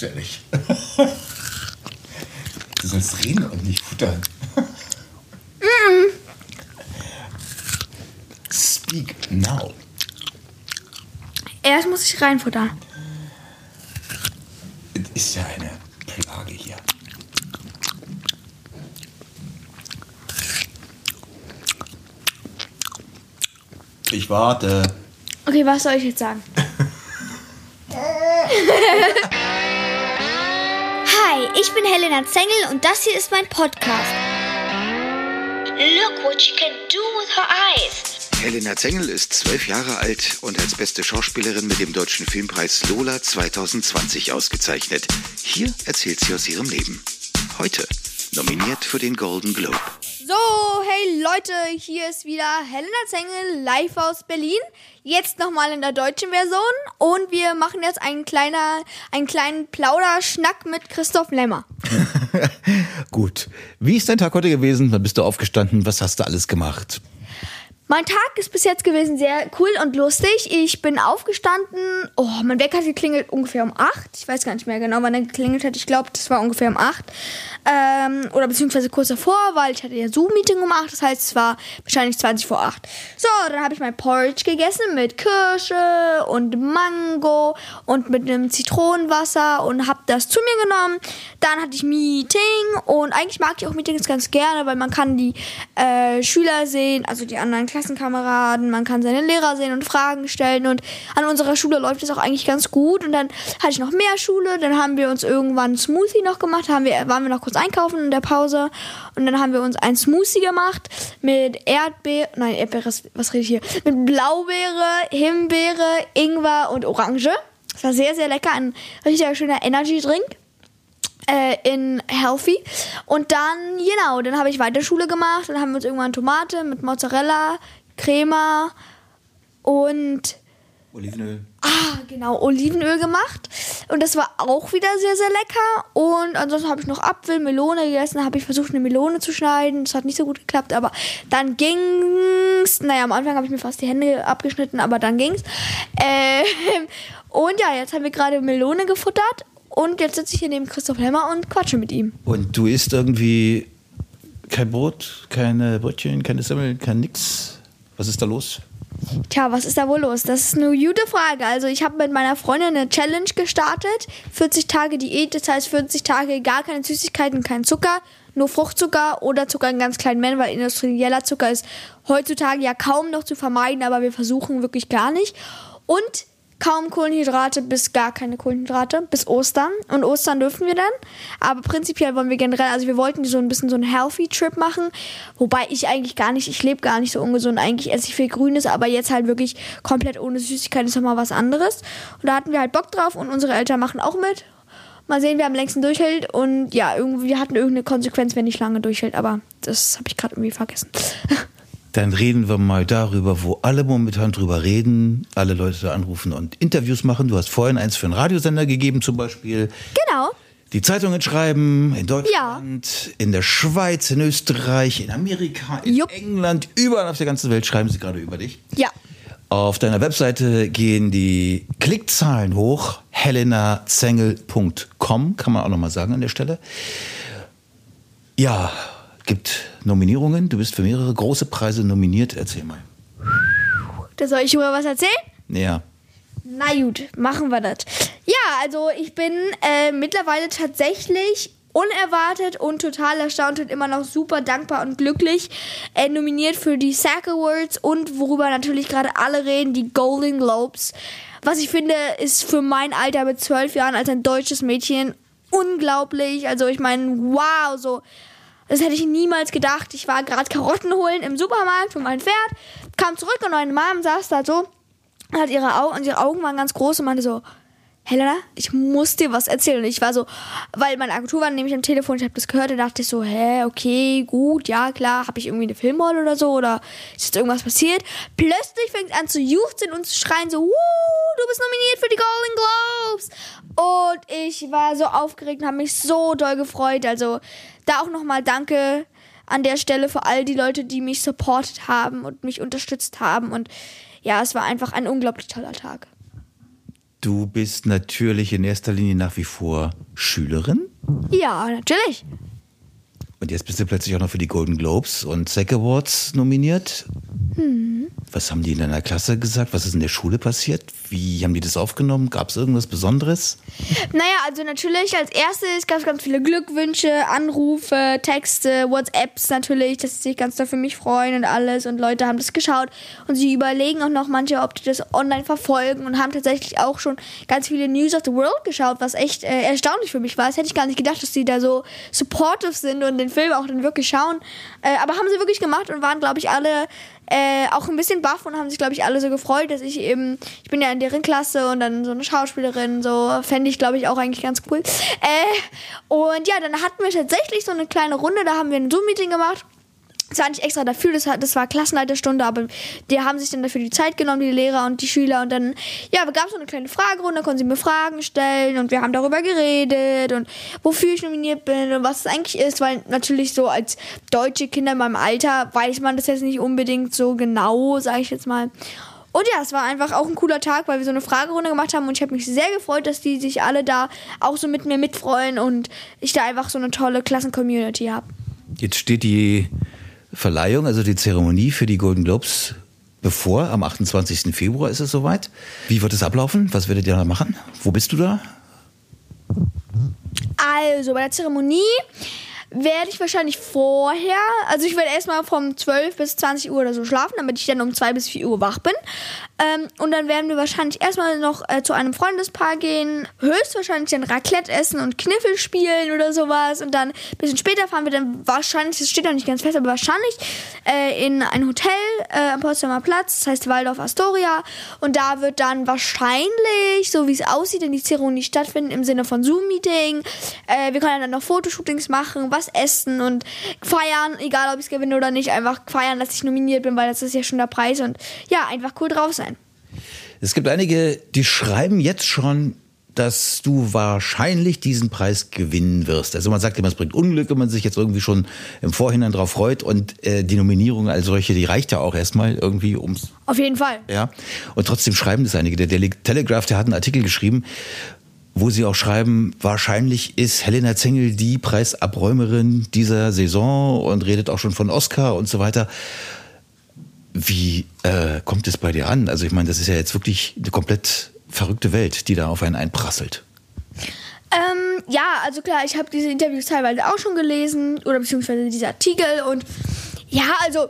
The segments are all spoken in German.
Du nicht. Du sollst reden und nicht futtern. Speak now. Erst muss ich reinfuttern. Es ist ja eine Plage hier. Ich warte. Okay, was soll ich jetzt sagen? Ich bin Helena Zengel und das hier ist mein Podcast. Look what she can do with her eyes. Helena Zengel ist zwölf Jahre alt und als beste Schauspielerin mit dem Deutschen Filmpreis Lola 2020 ausgezeichnet. Hier erzählt sie aus ihrem Leben. Heute nominiert für den Golden Globe. So, hey Leute, hier ist wieder Helena Zengel live aus Berlin. Jetzt nochmal in der deutschen Version und wir machen jetzt einen, kleiner, einen kleinen Plauderschnack mit Christoph Lemmer. Gut. Wie ist dein Tag heute gewesen? Wann bist du aufgestanden? Was hast du alles gemacht? Mein Tag ist bis jetzt gewesen sehr cool und lustig. Ich bin aufgestanden. Oh, mein Wecker hat geklingelt ungefähr um 8. Ich weiß gar nicht mehr genau, wann er geklingelt hat. Ich glaube, das war ungefähr um 8. Ähm, oder beziehungsweise kurz davor, weil ich hatte ja Zoom-Meeting um 8. Das heißt, es war wahrscheinlich 20 vor 8. So, dann habe ich mein Porridge gegessen mit Kirsche und Mango und mit einem Zitronenwasser und habe das zu mir genommen. Dann hatte ich Meeting und eigentlich mag ich auch Meetings ganz gerne, weil man kann die äh, Schüler sehen, also die anderen Klassenkameraden, man kann seine Lehrer sehen und Fragen stellen und an unserer Schule läuft es auch eigentlich ganz gut und dann hatte ich noch mehr Schule, dann haben wir uns irgendwann einen Smoothie noch gemacht, haben wir, waren wir noch kurz einkaufen in der Pause und dann haben wir uns ein Smoothie gemacht mit Erdbeere, nein, Erdbeere, was rede ich hier? Mit Blaubeere, Himbeere, Ingwer und Orange. Das war sehr, sehr lecker, ein richtiger schöner Energy-Drink äh, in Healthy. Und dann, genau, dann habe ich weiter Schule gemacht. Dann haben wir uns irgendwann Tomate mit Mozzarella, Crema und Olivenöl. ah, genau, Olivenöl gemacht. Und das war auch wieder sehr, sehr lecker. Und ansonsten habe ich noch Apfel, Melone gegessen. Da habe ich versucht, eine Melone zu schneiden. Das hat nicht so gut geklappt, aber dann ging's. Naja, am Anfang habe ich mir fast die Hände abgeschnitten, aber dann ging's. Ähm, und ja, jetzt haben wir gerade Melone gefuttert. Und jetzt sitze ich hier neben Christoph Lemmer und quatsche mit ihm. Und du isst irgendwie kein Brot, keine Brötchen, keine Semmeln, kein nix. Was ist da los? Tja, was ist da wohl los? Das ist eine gute Frage. Also ich habe mit meiner Freundin eine Challenge gestartet. 40 Tage Diät, das heißt 40 Tage gar keine Süßigkeiten, kein Zucker, nur Fruchtzucker oder Zucker in ganz kleinen Mengen, weil industrieller Zucker ist heutzutage ja kaum noch zu vermeiden, aber wir versuchen wirklich gar nicht. Und kaum Kohlenhydrate bis gar keine Kohlenhydrate bis Ostern. Und Ostern dürfen wir dann. Aber prinzipiell wollen wir generell, also wir wollten so ein bisschen so einen Healthy Trip machen. Wobei ich eigentlich gar nicht, ich lebe gar nicht so ungesund. Eigentlich esse ich viel Grünes, aber jetzt halt wirklich komplett ohne Süßigkeiten ist nochmal was anderes. Und da hatten wir halt Bock drauf und unsere Eltern machen auch mit. Mal sehen, wer am längsten durchhält. Und ja, irgendwie wir hatten irgendeine Konsequenz, wenn nicht lange durchhält. Aber das habe ich gerade irgendwie vergessen. Dann reden wir mal darüber, wo alle momentan drüber reden, alle Leute da anrufen und Interviews machen. Du hast vorhin eins für einen Radiosender gegeben zum Beispiel. genau. Die Zeitungen schreiben in Deutschland, in der Schweiz, in Österreich, in Amerika, in Jupp. England, überall auf der ganzen Welt schreiben sie gerade über dich. Ja. Auf deiner Webseite gehen die Klickzahlen hoch. helenazengel.com, kann man auch nochmal sagen an der Stelle. Ja, gibt Nominierungen. Du bist für mehrere große Preise nominiert. Erzähl mal. Da soll ich über was erzählen? Ja. Na gut, machen wir das. Ja, also ich bin äh, mittlerweile tatsächlich unerwartet und total erstaunt und immer noch super dankbar und glücklich äh, nominiert für die SAG Awards und worüber natürlich gerade alle reden, die Golden Globes. Was ich finde, ist für mein Alter mit zwölf Jahren als ein deutsches Mädchen unglaublich. Also ich meine, wow, so das hätte ich niemals gedacht. Ich war gerade Karotten holen im Supermarkt für mein Pferd, kam zurück und meine Mom saß da so, hat ihre Augen und ihre Augen waren ganz groß und meinte so, Helena, ich muss dir was erzählen. Und ich war so, weil meine Agentur war nämlich am Telefon, ich habe das gehört, da dachte ich so, hä, okay, gut, ja, klar, habe ich irgendwie eine Filmrolle oder so oder ist jetzt irgendwas passiert? Plötzlich fängt es an zu juchzen und zu schreien so, Wuh, du bist nominiert für die Golden Globes. Und ich war so aufgeregt und habe mich so doll gefreut. Also da auch nochmal danke an der Stelle für all die Leute, die mich supportet haben und mich unterstützt haben. Und ja, es war einfach ein unglaublich toller Tag. Du bist natürlich in erster Linie nach wie vor Schülerin. Ja, natürlich. Und jetzt bist du plötzlich auch noch für die Golden Globes und SAG Awards nominiert. Was haben die in deiner Klasse gesagt? Was ist in der Schule passiert? Wie haben die das aufgenommen? Gab es irgendwas Besonderes? Naja, also natürlich als erstes gab es ganz viele Glückwünsche, Anrufe, Texte, WhatsApps natürlich, dass sie sich ganz doll für mich freuen und alles. Und Leute haben das geschaut und sie überlegen auch noch manche, ob die das online verfolgen und haben tatsächlich auch schon ganz viele News of the World geschaut, was echt äh, erstaunlich für mich war. Das hätte ich gar nicht gedacht, dass die da so supportive sind und den Film auch dann wirklich schauen. Äh, aber haben sie wirklich gemacht und waren, glaube ich, alle äh, auch ein bisschen baff und haben sich, glaube ich, alle so gefreut, dass ich eben, ich bin ja in deren Klasse und dann so eine Schauspielerin, so fände ich, glaube ich, auch eigentlich ganz cool. Äh, und ja, dann hatten wir tatsächlich so eine kleine Runde, da haben wir ein Zoom-Meeting gemacht. Das war nicht extra dafür, das, das war Klassenleiterstunde, aber die haben sich dann dafür die Zeit genommen, die Lehrer und die Schüler. Und dann, ja, gab es so eine kleine Fragerunde, konnten sie mir Fragen stellen und wir haben darüber geredet und wofür ich nominiert bin und was es eigentlich ist, weil natürlich so als deutsche Kinder in meinem Alter weiß man das jetzt nicht unbedingt so genau, sage ich jetzt mal. Und ja, es war einfach auch ein cooler Tag, weil wir so eine Fragerunde gemacht haben und ich habe mich sehr gefreut, dass die sich alle da auch so mit mir mitfreuen und ich da einfach so eine tolle Klassen-Community habe. Jetzt steht die Verleihung, also die Zeremonie für die Golden Globes bevor. Am 28. Februar ist es soweit. Wie wird es ablaufen? Was werdet ihr da machen? Wo bist du da? Also, bei der Zeremonie werde ich wahrscheinlich vorher, also ich werde erstmal vom 12 bis 20 Uhr oder so schlafen, damit ich dann um 2 bis 4 Uhr wach bin. Ähm, und dann werden wir wahrscheinlich erstmal noch äh, zu einem Freundespaar gehen, höchstwahrscheinlich dann Raclette essen und Kniffel spielen oder sowas. Und dann ein bisschen später fahren wir dann wahrscheinlich, das steht noch nicht ganz fest, aber wahrscheinlich äh, in ein Hotel äh, am Potsdamer Platz, das heißt Waldorf Astoria. Und da wird dann wahrscheinlich, so wie es aussieht, in die Zeremonie stattfinden im Sinne von Zoom-Meeting. Äh, wir können dann noch Fotoshootings machen, was essen und feiern, egal ob ich es gewinne oder nicht, einfach feiern, dass ich nominiert bin, weil das ist ja schon der Preis und ja, einfach cool drauf sein. Es gibt einige, die schreiben jetzt schon, dass du wahrscheinlich diesen Preis gewinnen wirst. Also man sagt immer, es bringt Unglück, wenn man sich jetzt irgendwie schon im Vorhinein darauf freut und äh, die Nominierung als solche, die reicht ja auch erstmal irgendwie ums. Auf jeden Fall. Ja. Und trotzdem schreiben das einige. Der Daily Telegraph, der hat einen Artikel geschrieben, wo sie auch schreiben, wahrscheinlich ist Helena Zengel die Preisabräumerin dieser Saison und redet auch schon von Oscar und so weiter. Wie äh, kommt es bei dir an? Also ich meine, das ist ja jetzt wirklich eine komplett verrückte Welt, die da auf einen einprasselt. Ähm, ja, also klar, ich habe diese Interviews teilweise auch schon gelesen oder beziehungsweise diese Artikel und ja, also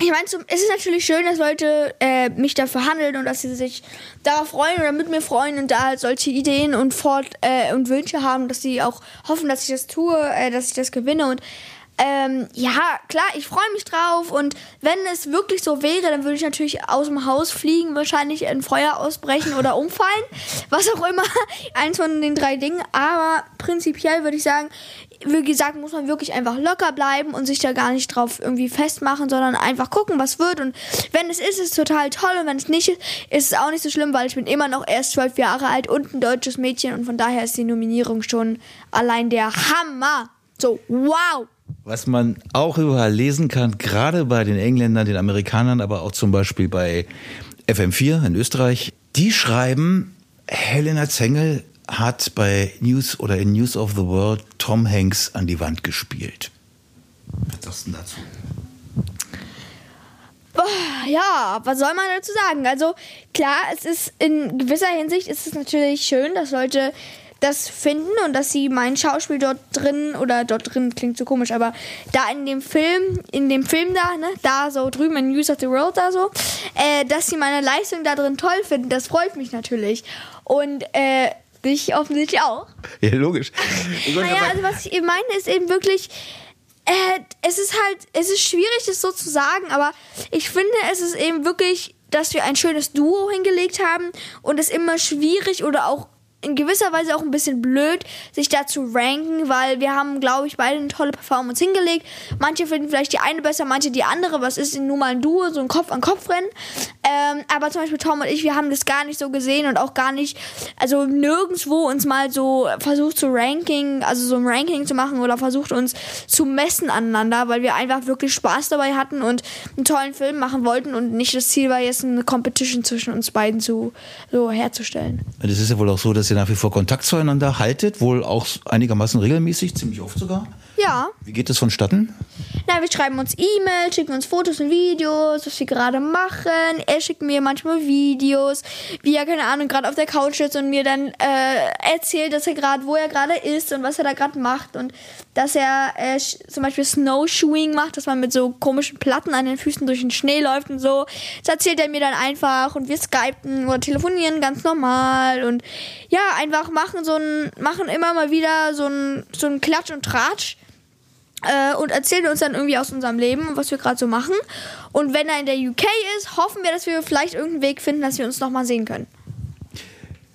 ich meine, es ist natürlich schön, dass Leute äh, mich dafür handeln und dass sie sich darauf freuen oder mit mir freuen und da halt solche Ideen und Fort äh, und Wünsche haben, dass sie auch hoffen, dass ich das tue, äh, dass ich das gewinne und ähm, ja, klar, ich freue mich drauf und wenn es wirklich so wäre, dann würde ich natürlich aus dem Haus fliegen, wahrscheinlich ein Feuer ausbrechen oder umfallen, was auch immer, eins von den drei Dingen, aber prinzipiell würde ich sagen, wie gesagt, muss man wirklich einfach locker bleiben und sich da gar nicht drauf irgendwie festmachen, sondern einfach gucken, was wird. Und wenn es ist, ist es total toll. Und wenn es nicht ist, ist es auch nicht so schlimm, weil ich bin immer noch erst zwölf Jahre alt und ein deutsches Mädchen. Und von daher ist die Nominierung schon allein der Hammer. So, wow. Was man auch überall lesen kann, gerade bei den Engländern, den Amerikanern, aber auch zum Beispiel bei FM4 in Österreich, die schreiben, Helena Zengel hat bei News oder in News of the World Tom Hanks an die Wand gespielt. Was sagst du dazu? Ja, was soll man dazu sagen? Also klar, es ist in gewisser Hinsicht ist es natürlich schön, dass Leute das finden und dass sie mein Schauspiel dort drin oder dort drin klingt so komisch, aber da in dem Film, in dem Film da, ne, da so drüben in News of the World da so, äh, dass sie meine Leistung da drin toll finden, das freut mich natürlich. Und äh, dich offensichtlich auch. Ja, logisch. naja, also was ich eben meine, ist eben wirklich, äh, es ist halt, es ist schwierig, das so zu sagen, aber ich finde, es ist eben wirklich, dass wir ein schönes Duo hingelegt haben und es immer schwierig oder auch in gewisser Weise auch ein bisschen blöd, sich da zu ranken, weil wir haben, glaube ich, beide eine tolle Performance hingelegt. Manche finden vielleicht die eine besser, manche die andere. Was ist denn nun mal ein Duo, so ein Kopf-an-Kopf-Rennen? Ähm, aber zum Beispiel Tom und ich, wir haben das gar nicht so gesehen und auch gar nicht, also nirgendwo uns mal so versucht zu ranking, also so ein Ranking zu machen oder versucht uns zu messen aneinander, weil wir einfach wirklich Spaß dabei hatten und einen tollen Film machen wollten und nicht das Ziel war, jetzt eine Competition zwischen uns beiden zu so herzustellen. Es ist ja wohl auch so, dass ihr nach wie vor Kontakt zueinander haltet, wohl auch einigermaßen regelmäßig, ziemlich oft sogar. Ja. Wie geht das vonstatten? Na, wir schreiben uns E-Mails, schicken uns Fotos und Videos, was wir gerade machen. Er schickt mir manchmal Videos, wie er, keine Ahnung, gerade auf der Couch sitzt und mir dann äh, erzählt, dass er gerade, wo er gerade ist und was er da gerade macht. Und dass er äh, zum Beispiel Snowshoeing macht, dass man mit so komischen Platten an den Füßen durch den Schnee läuft und so. Das erzählt er mir dann einfach und wir skypen oder telefonieren ganz normal und ja, einfach machen so ein, machen immer mal wieder so ein, so ein Klatsch und Tratsch äh, und erzählt uns dann irgendwie aus unserem Leben und was wir gerade so machen. Und wenn er in der UK ist, hoffen wir, dass wir vielleicht irgendeinen Weg finden, dass wir uns nochmal sehen können.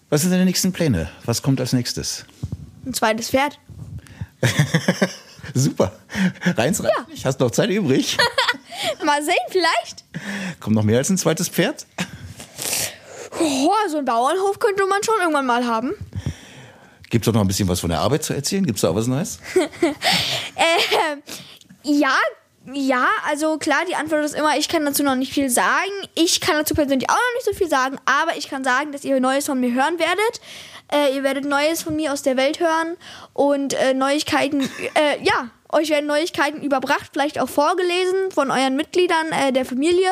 Was sind deine nächsten Pläne? Was kommt als nächstes? Ein zweites Pferd. Super. Reins, rein. Ja. Ich hast noch Zeit übrig. Mal sehen, vielleicht. Kommt noch mehr als ein zweites Pferd? Oh, so einen Bauernhof könnte man schon irgendwann mal haben. Gibt es auch noch ein bisschen was von der Arbeit zu erzählen? Gibt es da auch was Neues? Äh, ja, ja, also klar, die Antwort ist immer, ich kann dazu noch nicht viel sagen. Ich kann dazu persönlich auch noch nicht so viel sagen, aber ich kann sagen, dass ihr Neues von mir hören werdet. Äh, ihr werdet Neues von mir aus der Welt hören und äh, Neuigkeiten, äh, ja, euch werden Neuigkeiten überbracht, vielleicht auch vorgelesen von euren Mitgliedern äh, der Familie.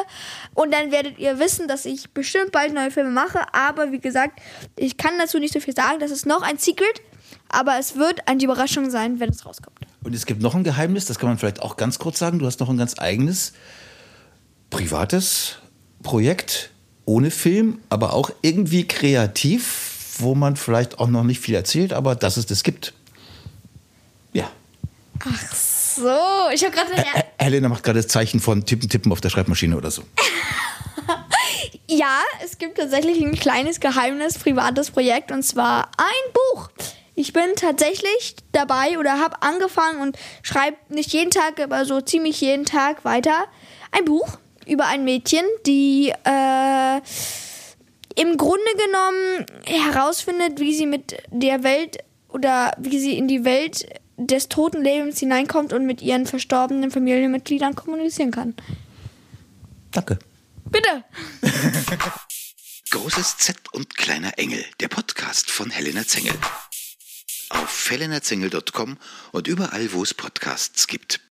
Und dann werdet ihr wissen, dass ich bestimmt bald neue Filme mache. Aber wie gesagt, ich kann dazu nicht so viel sagen. Das ist noch ein Secret. Aber es wird eine Überraschung sein, wenn es rauskommt. Und es gibt noch ein Geheimnis, das kann man vielleicht auch ganz kurz sagen. Du hast noch ein ganz eigenes privates Projekt ohne Film, aber auch irgendwie kreativ, wo man vielleicht auch noch nicht viel erzählt, aber dass es das gibt. Ja. Ach so, ich habe gerade Ä- Helena macht gerade das Zeichen von Tippen, Tippen auf der Schreibmaschine oder so. Ja, es gibt tatsächlich ein kleines geheimes privates Projekt und zwar ein Buch. Ich bin tatsächlich dabei oder habe angefangen und schreibe nicht jeden Tag, aber so ziemlich jeden Tag weiter ein Buch über ein Mädchen, die äh, im Grunde genommen herausfindet, wie sie mit der Welt oder wie sie in die Welt des toten Lebens hineinkommt und mit ihren verstorbenen Familienmitgliedern kommunizieren kann. Danke. Bitte! Großes Z und kleiner Engel, der Podcast von Helena Zengel. Auf helenazengel.com und überall, wo es Podcasts gibt.